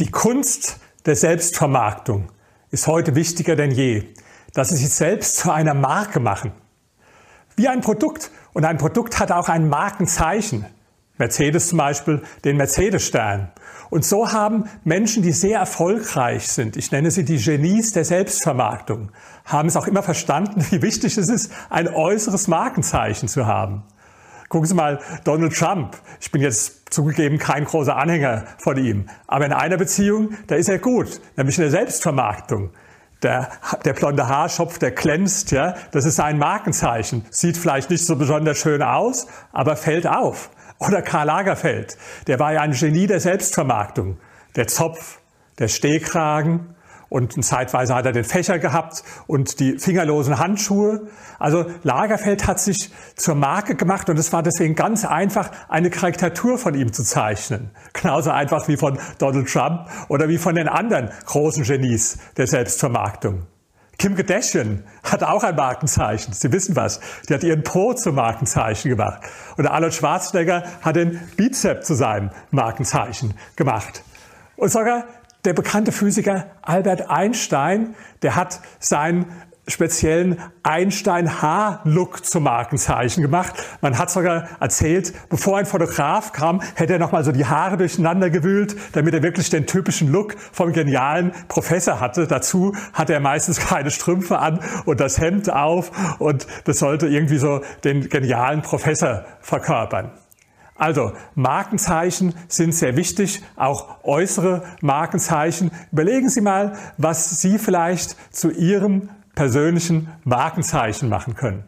Die Kunst der Selbstvermarktung ist heute wichtiger denn je, dass sie sich selbst zu einer Marke machen. Wie ein Produkt. Und ein Produkt hat auch ein Markenzeichen. Mercedes zum Beispiel den Mercedes-Stern. Und so haben Menschen, die sehr erfolgreich sind, ich nenne sie die Genies der Selbstvermarktung, haben es auch immer verstanden, wie wichtig es ist, ein äußeres Markenzeichen zu haben. Gucken Sie mal, Donald Trump. Ich bin jetzt zugegeben kein großer Anhänger von ihm. Aber in einer Beziehung, da ist er gut, nämlich in der Selbstvermarktung. Der, der blonde Haarschopf, der glänzt, ja, das ist sein Markenzeichen. Sieht vielleicht nicht so besonders schön aus, aber fällt auf. Oder Karl Lagerfeld, der war ja ein Genie der Selbstvermarktung. Der Zopf, der Stehkragen, und zeitweise hat er den Fächer gehabt und die fingerlosen Handschuhe. Also Lagerfeld hat sich zur Marke gemacht und es war deswegen ganz einfach, eine Karikatur von ihm zu zeichnen. Genauso einfach wie von Donald Trump oder wie von den anderen großen Genies der Selbstvermarktung. Kim Kardashian hat auch ein Markenzeichen. Sie wissen was. Die hat ihren Po zum Markenzeichen gemacht. Und Arnold Schwarzenegger hat den Bizep zu seinem Markenzeichen gemacht. Und sogar der bekannte Physiker Albert Einstein, der hat seinen speziellen Einstein-Haar-Look zum Markenzeichen gemacht. Man hat sogar erzählt, bevor ein Fotograf kam, hätte er nochmal so die Haare durcheinander gewühlt, damit er wirklich den typischen Look vom genialen Professor hatte. Dazu hatte er meistens keine Strümpfe an und das Hemd auf und das sollte irgendwie so den genialen Professor verkörpern. Also Markenzeichen sind sehr wichtig, auch äußere Markenzeichen. Überlegen Sie mal, was Sie vielleicht zu Ihrem persönlichen Markenzeichen machen können.